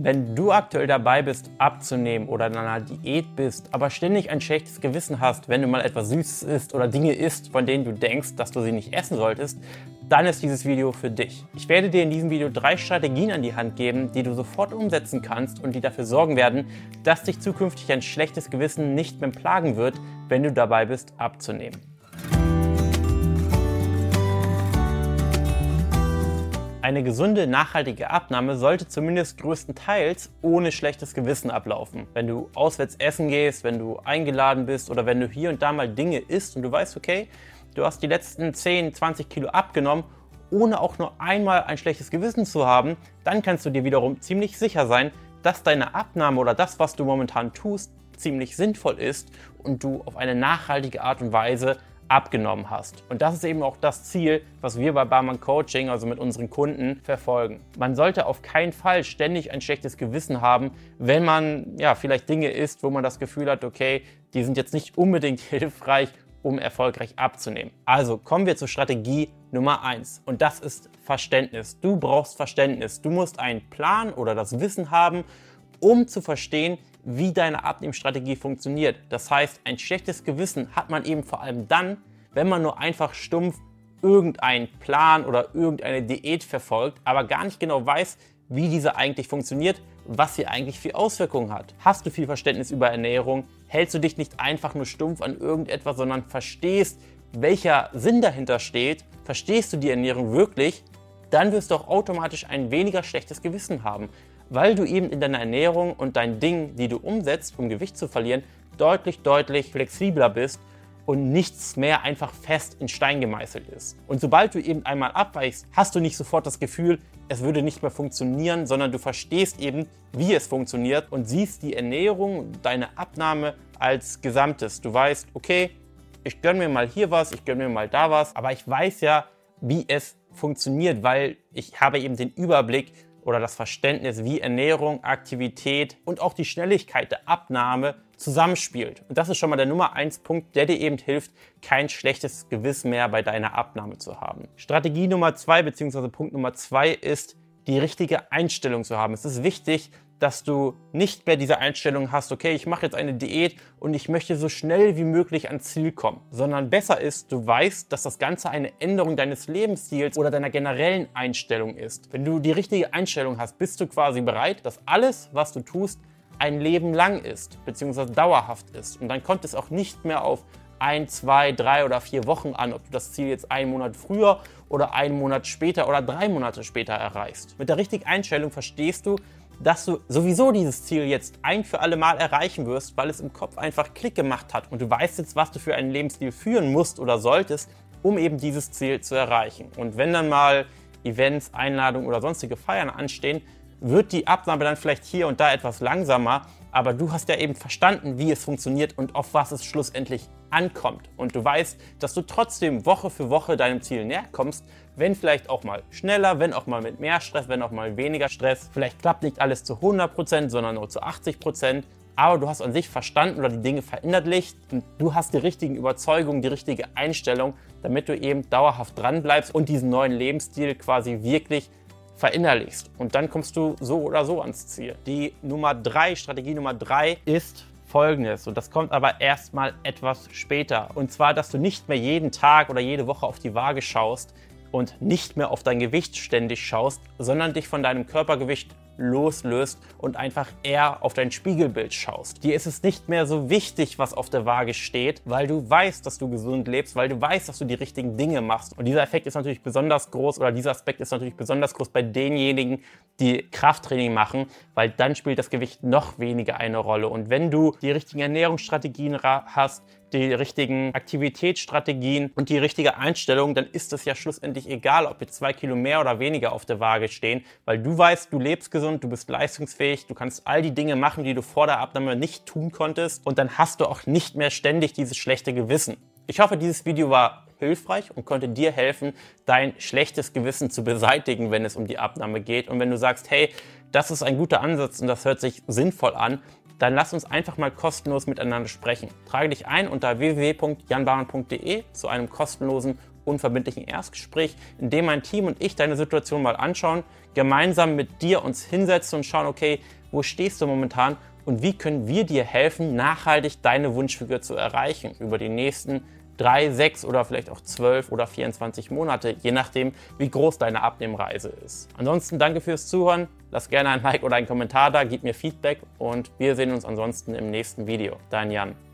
Wenn du aktuell dabei bist, abzunehmen oder in einer Diät bist, aber ständig ein schlechtes Gewissen hast, wenn du mal etwas Süßes isst oder Dinge isst, von denen du denkst, dass du sie nicht essen solltest, dann ist dieses Video für dich. Ich werde dir in diesem Video drei Strategien an die Hand geben, die du sofort umsetzen kannst und die dafür sorgen werden, dass dich zukünftig ein schlechtes Gewissen nicht mehr plagen wird, wenn du dabei bist, abzunehmen. Eine gesunde, nachhaltige Abnahme sollte zumindest größtenteils ohne schlechtes Gewissen ablaufen. Wenn du auswärts essen gehst, wenn du eingeladen bist oder wenn du hier und da mal Dinge isst und du weißt, okay, du hast die letzten 10, 20 Kilo abgenommen, ohne auch nur einmal ein schlechtes Gewissen zu haben, dann kannst du dir wiederum ziemlich sicher sein, dass deine Abnahme oder das, was du momentan tust, ziemlich sinnvoll ist und du auf eine nachhaltige Art und Weise abgenommen hast. Und das ist eben auch das Ziel, was wir bei Barman Coaching, also mit unseren Kunden, verfolgen. Man sollte auf keinen Fall ständig ein schlechtes Gewissen haben, wenn man ja vielleicht Dinge isst, wo man das Gefühl hat, okay, die sind jetzt nicht unbedingt hilfreich, um erfolgreich abzunehmen. Also kommen wir zur Strategie Nummer eins und das ist Verständnis. Du brauchst Verständnis. Du musst einen Plan oder das Wissen haben, um zu verstehen, wie deine Abnehmstrategie funktioniert. Das heißt, ein schlechtes Gewissen hat man eben vor allem dann, wenn man nur einfach stumpf irgendeinen Plan oder irgendeine Diät verfolgt, aber gar nicht genau weiß, wie diese eigentlich funktioniert, was sie eigentlich für Auswirkungen hat. Hast du viel Verständnis über Ernährung? Hältst du dich nicht einfach nur stumpf an irgendetwas, sondern verstehst, welcher Sinn dahinter steht? Verstehst du die Ernährung wirklich? Dann wirst du auch automatisch ein weniger schlechtes Gewissen haben weil du eben in deiner Ernährung und deinen Dingen, die du umsetzt, um Gewicht zu verlieren, deutlich, deutlich flexibler bist und nichts mehr einfach fest in Stein gemeißelt ist. Und sobald du eben einmal abweichst, hast du nicht sofort das Gefühl, es würde nicht mehr funktionieren, sondern du verstehst eben, wie es funktioniert und siehst die Ernährung, deine Abnahme als Gesamtes. Du weißt, okay, ich gönne mir mal hier was, ich gönne mir mal da was, aber ich weiß ja, wie es funktioniert, weil ich habe eben den Überblick oder das Verständnis, wie Ernährung, Aktivität und auch die Schnelligkeit der Abnahme zusammenspielt. Und das ist schon mal der Nummer 1 Punkt, der dir eben hilft, kein schlechtes Gewissen mehr bei deiner Abnahme zu haben. Strategie Nummer 2 bzw. Punkt Nummer 2 ist, die richtige Einstellung zu haben. Es ist wichtig, dass du nicht mehr diese Einstellung hast, okay, ich mache jetzt eine Diät und ich möchte so schnell wie möglich ans Ziel kommen, sondern besser ist, du weißt, dass das Ganze eine Änderung deines Lebensstils oder deiner generellen Einstellung ist. Wenn du die richtige Einstellung hast, bist du quasi bereit, dass alles, was du tust, ein Leben lang ist, beziehungsweise dauerhaft ist. Und dann kommt es auch nicht mehr auf ein, zwei, drei oder vier Wochen an, ob du das Ziel jetzt einen Monat früher oder einen Monat später oder drei Monate später erreichst. Mit der richtigen Einstellung verstehst du, dass du sowieso dieses Ziel jetzt ein für alle Mal erreichen wirst, weil es im Kopf einfach Klick gemacht hat und du weißt jetzt, was du für einen Lebensstil führen musst oder solltest, um eben dieses Ziel zu erreichen. Und wenn dann mal Events, Einladungen oder sonstige Feiern anstehen, wird die Abnahme dann vielleicht hier und da etwas langsamer, aber du hast ja eben verstanden, wie es funktioniert und auf was es schlussendlich ankommt. Und du weißt, dass du trotzdem Woche für Woche deinem Ziel näher kommst, wenn vielleicht auch mal schneller, wenn auch mal mit mehr Stress, wenn auch mal weniger Stress. Vielleicht klappt nicht alles zu 100%, sondern nur zu 80%. Aber du hast an sich verstanden oder die Dinge verinnerlicht und du hast die richtigen Überzeugungen, die richtige Einstellung, damit du eben dauerhaft dran bleibst und diesen neuen Lebensstil quasi wirklich verinnerlichst. Und dann kommst du so oder so ans Ziel. Die Nummer drei, Strategie Nummer drei ist folgendes, und das kommt aber erstmal etwas später. Und zwar, dass du nicht mehr jeden Tag oder jede Woche auf die Waage schaust und nicht mehr auf dein Gewicht ständig schaust, sondern dich von deinem Körpergewicht loslöst und einfach eher auf dein Spiegelbild schaust. Dir ist es nicht mehr so wichtig, was auf der Waage steht, weil du weißt, dass du gesund lebst, weil du weißt, dass du die richtigen Dinge machst. Und dieser Effekt ist natürlich besonders groß oder dieser Aspekt ist natürlich besonders groß bei denjenigen, die Krafttraining machen, weil dann spielt das Gewicht noch weniger eine Rolle. Und wenn du die richtigen Ernährungsstrategien hast, die richtigen Aktivitätsstrategien und die richtige Einstellung, dann ist es ja schlussendlich egal, ob jetzt zwei Kilo mehr oder weniger auf der Waage stehen, weil du weißt, du lebst gesund, du bist leistungsfähig, du kannst all die Dinge machen, die du vor der Abnahme nicht tun konntest und dann hast du auch nicht mehr ständig dieses schlechte Gewissen. Ich hoffe, dieses Video war hilfreich und konnte dir helfen, dein schlechtes Gewissen zu beseitigen, wenn es um die Abnahme geht. Und wenn du sagst, hey, das ist ein guter Ansatz und das hört sich sinnvoll an, dann lass uns einfach mal kostenlos miteinander sprechen. Trage dich ein unter www.janbaren.de zu einem kostenlosen unverbindlichen Erstgespräch, in dem mein Team und ich deine Situation mal anschauen, gemeinsam mit dir uns hinsetzen und schauen, okay, wo stehst du momentan und wie können wir dir helfen, nachhaltig deine Wunschfigur zu erreichen über die nächsten drei, sechs oder vielleicht auch zwölf oder 24 Monate, je nachdem, wie groß deine Abnehmreise ist. Ansonsten danke fürs Zuhören. Lass gerne ein Like oder einen Kommentar da, gib mir Feedback und wir sehen uns ansonsten im nächsten Video. Dein Jan.